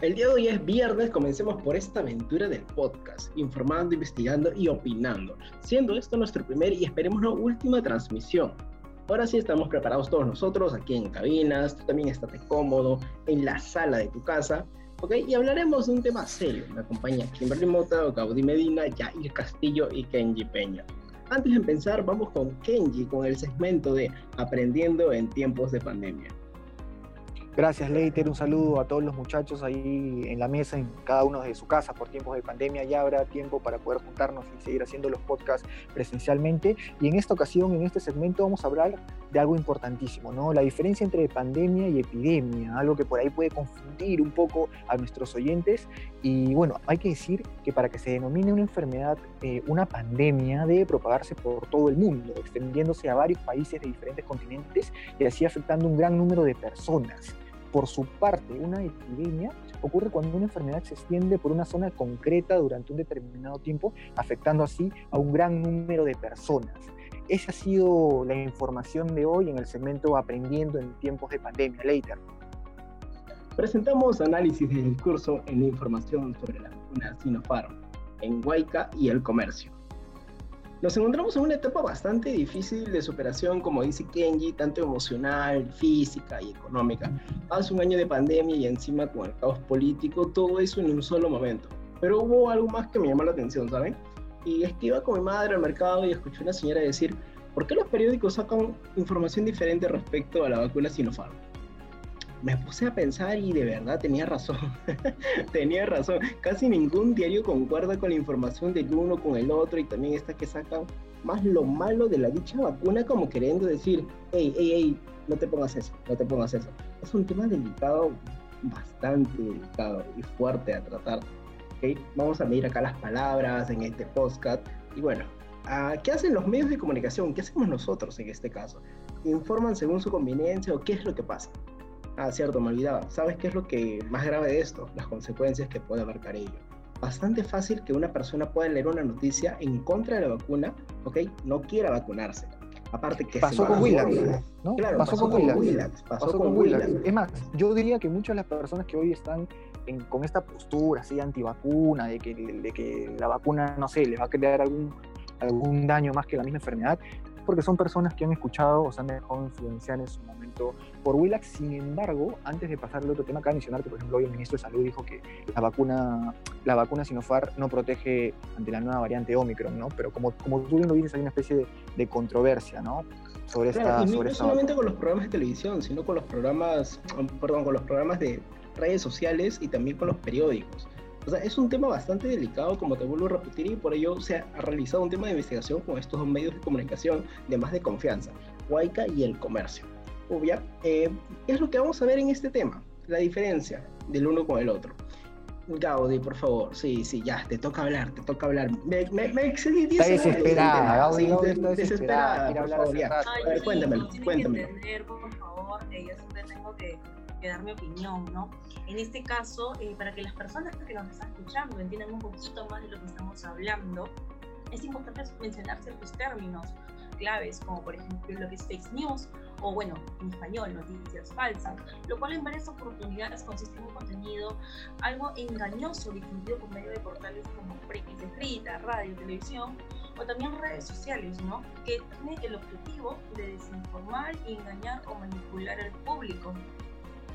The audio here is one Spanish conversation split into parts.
El día de hoy es viernes, comencemos por esta aventura del podcast, informando, investigando y opinando, siendo esto nuestro primer y esperemos la última transmisión. Ahora sí estamos preparados todos nosotros aquí en cabinas, tú también estate cómodo en la sala de tu casa, ¿ok? Y hablaremos de un tema serio. Me acompaña Kimberly Mota, Gaudí Medina, Jair Castillo y Kenji Peña. Antes de empezar, vamos con Kenji, con el segmento de Aprendiendo en tiempos de pandemia. Gracias, Leiter. Un saludo a todos los muchachos ahí en la mesa, en cada uno de su casa por tiempos de pandemia. Ya habrá tiempo para poder juntarnos y seguir haciendo los podcasts presencialmente. Y en esta ocasión, en este segmento, vamos a hablar de algo importantísimo, ¿no? La diferencia entre pandemia y epidemia, algo que por ahí puede confundir un poco a nuestros oyentes. Y bueno, hay que decir que para que se denomine una enfermedad, eh, una pandemia, debe propagarse por todo el mundo, extendiéndose a varios países de diferentes continentes y así afectando un gran número de personas. Por su parte, una epidemia ocurre cuando una enfermedad se extiende por una zona concreta durante un determinado tiempo, afectando así a un gran número de personas. Esa ha sido la información de hoy en el segmento Aprendiendo en tiempos de pandemia. Later. Presentamos análisis del curso en información sobre la vacuna Sinopharm en Huayca y el comercio. Nos encontramos en una etapa bastante difícil de superación, como dice Kenji, tanto emocional, física y económica. Hace un año de pandemia y encima con el caos político, todo eso en un solo momento. Pero hubo algo más que me llamó la atención, ¿saben? Y es que iba con mi madre al mercado y escuché a una señora decir, ¿por qué los periódicos sacan información diferente respecto a la vacuna Sinopharm? Me puse a pensar y de verdad tenía razón. tenía razón. Casi ningún diario concuerda con la información del uno con el otro y también esta que sacan más lo malo de la dicha vacuna como queriendo decir, hey, hey, hey, no te pongas eso, no te pongas eso. Es un tema delicado, bastante delicado y fuerte a tratar. ¿okay? Vamos a medir acá las palabras en este podcast y bueno, ¿qué hacen los medios de comunicación? ¿Qué hacemos nosotros en este caso? ¿Informan según su conveniencia o qué es lo que pasa? Ah, cierto, me olvidaba. ¿Sabes qué es lo que más grave de esto? Las consecuencias que puede abarcar ello. Bastante fácil que una persona pueda leer una noticia en contra de la vacuna, ¿ok? No quiera vacunarse. Aparte que pasó con Willax, ¿no? Claro, pasó, con, Willax. Pasó, con, Willax. Es más, yo diría que muchas de las personas que hoy están con esta postura así antivacuna, de que, de que la vacuna, no sé, les va a crear algún, algún daño más que la misma enfermedad, porque son personas que han escuchado o se han dejado influenciar en su momento por Willax. Sin embargo, antes de pasar al otro tema, acá mencionar que, por ejemplo, hoy el ministro de Salud dijo que la vacuna, la vacuna Sinopharm no protege ante la nueva variante Omicron, ¿no? Pero como, como tú bien lo dices, hay una especie de, controversia, ¿no? Sobre esta, y no solamente con los programas de televisión, sino con los programas, perdón, con los programas de redes sociales y también con los periódicos. O sea, es un tema bastante delicado, como te vuelvo a repetir, y por ello se ha realizado un tema de investigación con estos dos medios de comunicación de más de confianza, Huayca y el comercio. Obvia, eh, ¿qué es lo que vamos a ver en este tema? La diferencia del uno con el otro. Gaudi, por favor, sí, sí, ya, te toca hablar, te toca hablar. Me, me, me excedí 10 Está desesperada, Gaudi, sí, está desesperada, por favor, ya. a ver, cuéntamelo, cuéntamelo. Entender, por favor, yo siempre tengo que que dar mi opinión, ¿no? En este caso, eh, para que las personas que nos están escuchando entiendan un poquito más de lo que estamos hablando, es importante mencionar ciertos términos claves, como por ejemplo lo que es fake news, o bueno, en español, noticias falsas, lo cual en varias oportunidades consiste en un contenido algo engañoso difundido por medio de portales como prensa escrita, radio, televisión, o también redes sociales, ¿no? Que tiene el objetivo de desinformar, engañar o manipular al público.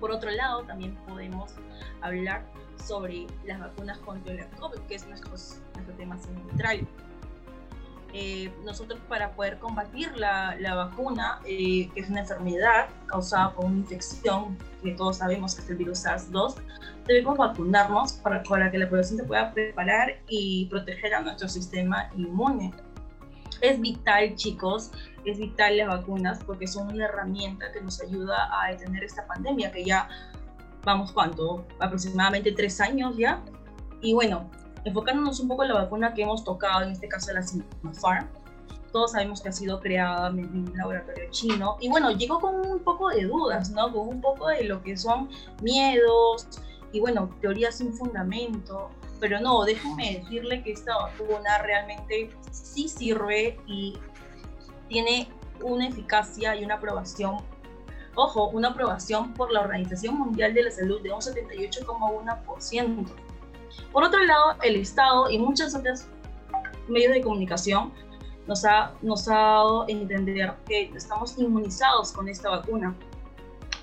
Por otro lado, también podemos hablar sobre las vacunas contra el COVID, que es nuestro, nuestro tema central. Eh, nosotros para poder combatir la, la vacuna, eh, que es una enfermedad causada por una infección, que todos sabemos que es el virus SARS-2, debemos vacunarnos para, para que la población se pueda preparar y proteger a nuestro sistema inmune. Es vital, chicos, es vital las vacunas porque son una herramienta que nos ayuda a detener esta pandemia que ya vamos cuánto, aproximadamente tres años ya. Y bueno, enfocándonos un poco en la vacuna que hemos tocado, en este caso la Sinopharm, todos sabemos que ha sido creada en un laboratorio chino. Y bueno, llegó con un poco de dudas, ¿no? Con un poco de lo que son miedos y bueno, teorías sin fundamento. Pero no, déjenme decirle que esta vacuna realmente sí sirve y tiene una eficacia y una aprobación Ojo, una aprobación por la Organización Mundial de la Salud de un 78,1%. Por otro lado, el Estado y muchos otros medios de comunicación nos ha, nos ha dado a entender que estamos inmunizados con esta vacuna.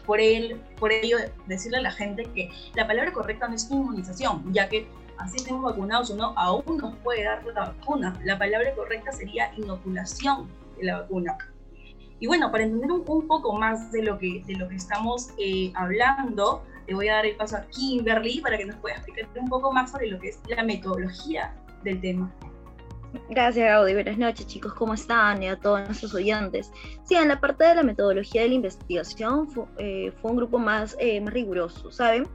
Por, el, por ello, decirle a la gente que la palabra correcta no es inmunización, ya que así estemos vacunados o no, aún nos puede dar la vacuna. La palabra correcta sería inoculación de la vacuna. Y bueno, para entender un, poco más de lo que, de lo que estamos eh, hablando, le voy a dar el paso a Kimberly para que nos pueda explicar un poco más sobre lo que es la metodología del tema. Gracias, Gaudi. Buenas noches, chicos. ¿Cómo están? Y a todos nuestros oyentes. Sí, en la parte de la metodología de la investigación fue, eh, fue un grupo más, eh, más riguroso, ¿saben?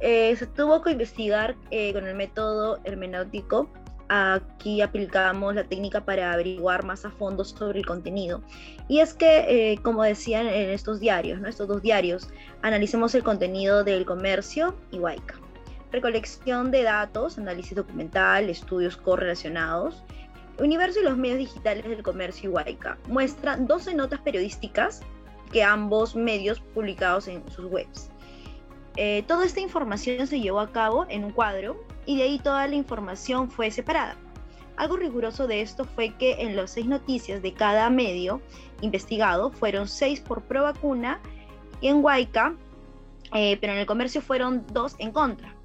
Eh, se tuvo que investigar con el método hermenéutico. Aquí aplicamos la técnica para averiguar más a fondo sobre el contenido. Y es que, como decían en estos diarios, estos dos diarios, analicemos el contenido del comercio y Waika recolección de datos, análisis documental, estudios correlacionados, Universo y los medios digitales del comercio y Huayca muestran 12 notas periodísticas que ambos medios publicados en sus webs. Eh, toda esta información se llevó a cabo en un cuadro y de ahí toda la información fue separada. Algo riguroso de esto fue que en las seis noticias de cada medio investigado fueron seis por pro vacuna y en Huayca, eh, pero en el comercio fueron dos en contra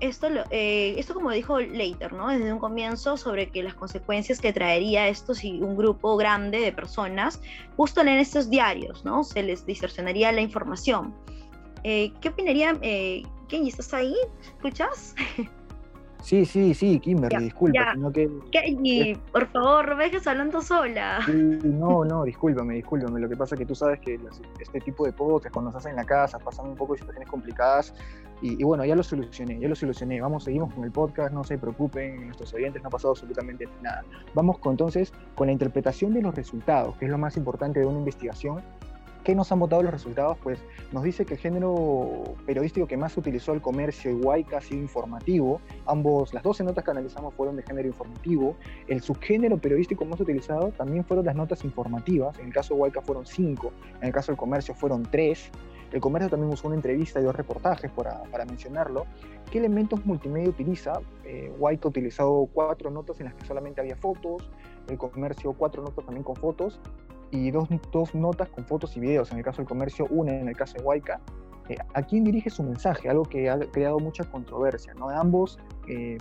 esto, eh, esto como dijo Leiter, ¿no? Desde un comienzo sobre que las consecuencias que traería esto si un grupo grande de personas justo en estos diarios, ¿no? Se les distorsionaría la información. Eh, ¿Qué opinaría? Eh, Kenji, ¿estás ahí? ¿Escuchas? Sí, sí, sí, Kimberly, disculpa. que, por favor, no me dejes hablando sola. no, no, discúlpame, discúlpame. Lo que pasa es que tú sabes que este tipo de podcasts, cuando se hacen en la casa, pasan un poco de situaciones complicadas. Y, bueno, ya lo solucioné, ya lo solucioné. Vamos, seguimos con el podcast, no se preocupen, nuestros oyentes no ha pasado absolutamente nada. Vamos con, entonces con la interpretación de los resultados, que es lo más importante de una investigación ¿Qué nos han votado los resultados? Pues nos dice que el género periodístico que más utilizó el comercio y Huayca ha sido informativo. Ambos, las 12 notas que analizamos fueron de género informativo. El subgénero periodístico más utilizado también fueron las notas informativas. En el caso de Huayca fueron 5, en el caso del comercio fueron 3. El comercio también usó una entrevista y dos reportajes para, mencionarlo. ¿Qué elementos multimedia utiliza? Eh, White ha utilizado cuatro notas en las que solamente había fotos, el comercio cuatro notas también con fotos y dos, dos notas con fotos y videos, en el caso del comercio, una en el caso de Huayca. Eh, ¿A quién dirige su mensaje? Algo que ha creado mucha controversia, ¿no? Ambos, eh,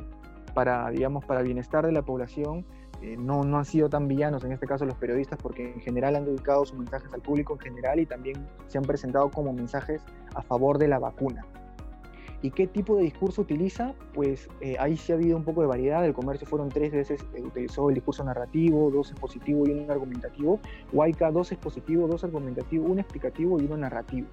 para, digamos, para bienestar de la población, eh, no, no han sido tan villanos, en este caso los periodistas, porque en general han dedicado sus mensajes al público en general y también se han presentado como mensajes a favor de la vacuna. ¿Y qué tipo de discurso utiliza? Pues eh, ahí sí ha habido un poco de variedad. El comercio fueron tres veces, eh, utilizó el discurso narrativo, dos expositivo y uno argumentativo. Huayca, dos expositivo, dos argumentativo, uno explicativo y uno narrativo.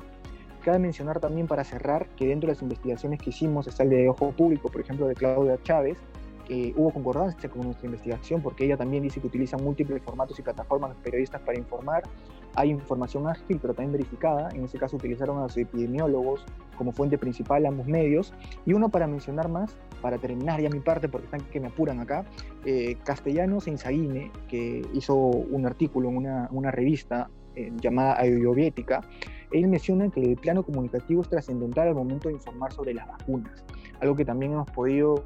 Cabe mencionar también para cerrar que dentro de las investigaciones que hicimos está el de Ojo Público, por ejemplo, de Claudia Chávez, que hubo concordancia con nuestra investigación porque ella también dice que utiliza múltiples formatos y plataformas de periodistas para informar. Hay información ágil, pero también verificada. En este caso utilizaron a los epidemiólogos como fuente principal ambos medios. Y uno para mencionar más, para terminar ya mi parte, porque están que me apuran acá, eh, Castellanos Insaguine, que hizo un artículo en una, una revista eh, llamada Audiobiética, él menciona que el plano comunicativo es trascendental al momento de informar sobre las vacunas, algo que también hemos podido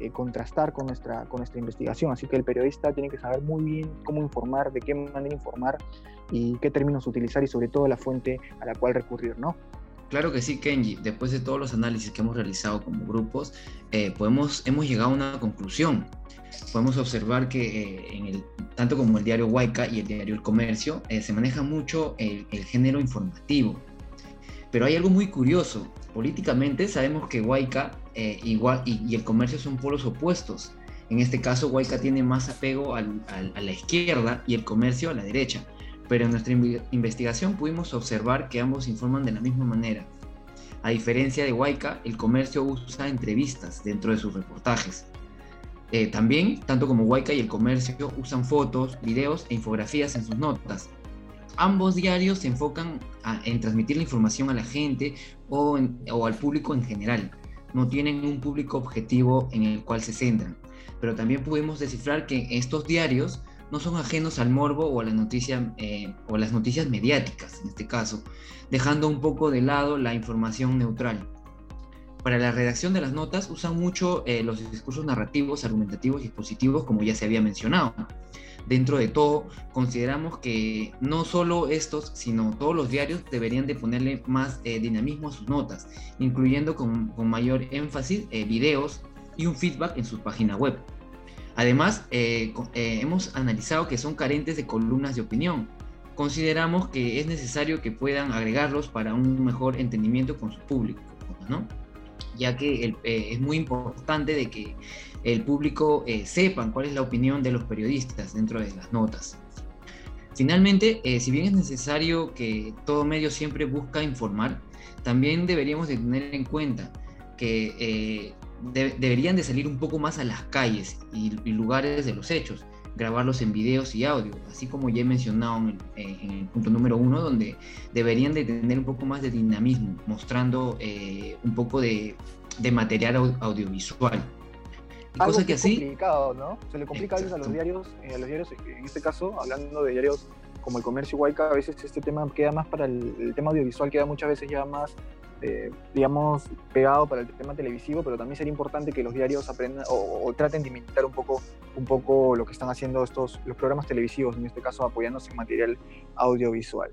eh, contrastar con nuestra, con nuestra investigación. Así que el periodista tiene que saber muy bien cómo informar, de qué manera informar y qué términos utilizar y sobre todo la fuente a la cual recurrir, ¿no? Claro que sí, Kenji. Después de todos los análisis que hemos realizado como grupos, eh, podemos, hemos llegado a una conclusión. Podemos observar que eh, en el, tanto como el diario Huayca y el diario El Comercio se maneja mucho el, el, género informativo. Pero hay algo muy curioso. Políticamente sabemos que Huayca eh, igual, y, el comercio son polos opuestos. En este caso, Huayca tiene más apego a la izquierda y el comercio a la derecha. Pero en nuestra investigación pudimos observar que ambos informan de la misma manera. A diferencia de Huayca, el comercio usa entrevistas dentro de sus reportajes. Eh, también, tanto como Huayca y el comercio usan fotos, videos e infografías en sus notas. Ambos diarios se enfocan en transmitir la información a la gente o al público en general no tienen un público objetivo en el cual se centran. Pero también pudimos descifrar que estos diarios no son ajenos al morbo o a la noticia eh, o las noticias mediáticas en este caso, dejando un poco de lado la información neutral. Para la redacción de las notas usan mucho eh, los discursos narrativos, argumentativos y expositivos, como ya se había mencionado. Dentro de todo, consideramos que no solo estos, sino todos los diarios deberían de ponerle más eh, dinamismo a sus notas, incluyendo con, mayor énfasis videos y un feedback en su página web. Además, eh, eh, hemos analizado que son carentes de columnas de opinión. Consideramos que es necesario que puedan agregarlos para un mejor entendimiento con su público, ¿no? Ya que eh, es muy importante de que el público sepan cuál es la opinión de los periodistas dentro de las notas. Finalmente, si bien es necesario que todo medio siempre busca informar, también deberíamos de tener en cuenta que deberían de salir un poco más a las calles y, lugares de los hechos, grabarlos en videos y audio, así como ya he mencionado en, el punto número uno, donde deberían de tener un poco más de dinamismo, mostrando eh, un poco de, material audiovisual. cosa que así... complicado, ¿no? Se le complica a veces a los diarios, eh, a los diarios, en este caso, hablando de diarios como el comercio Huayca, a veces este tema queda más para el, el tema audiovisual, queda muchas veces ya más eh, digamos, pegado para el tema televisivo, pero también sería importante que los diarios aprendan o, traten de imitar un poco, un poco lo que están haciendo estos, los programas televisivos, en este caso apoyándose en material audiovisual.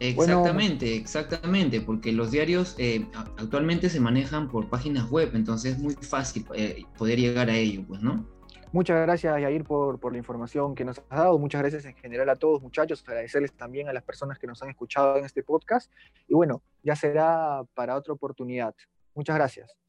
Exactamente, exactamente, porque los diarios eh, actualmente se manejan por páginas web, entonces es muy fácil eh, poder llegar a ello, pues, ¿no? Muchas gracias, Yair, por, por, la información que nos has dado. Muchas gracias en general a todos, muchachos. Agradecerles también a las personas que nos han escuchado en este podcast. Y bueno, ya será para otra oportunidad. Muchas gracias.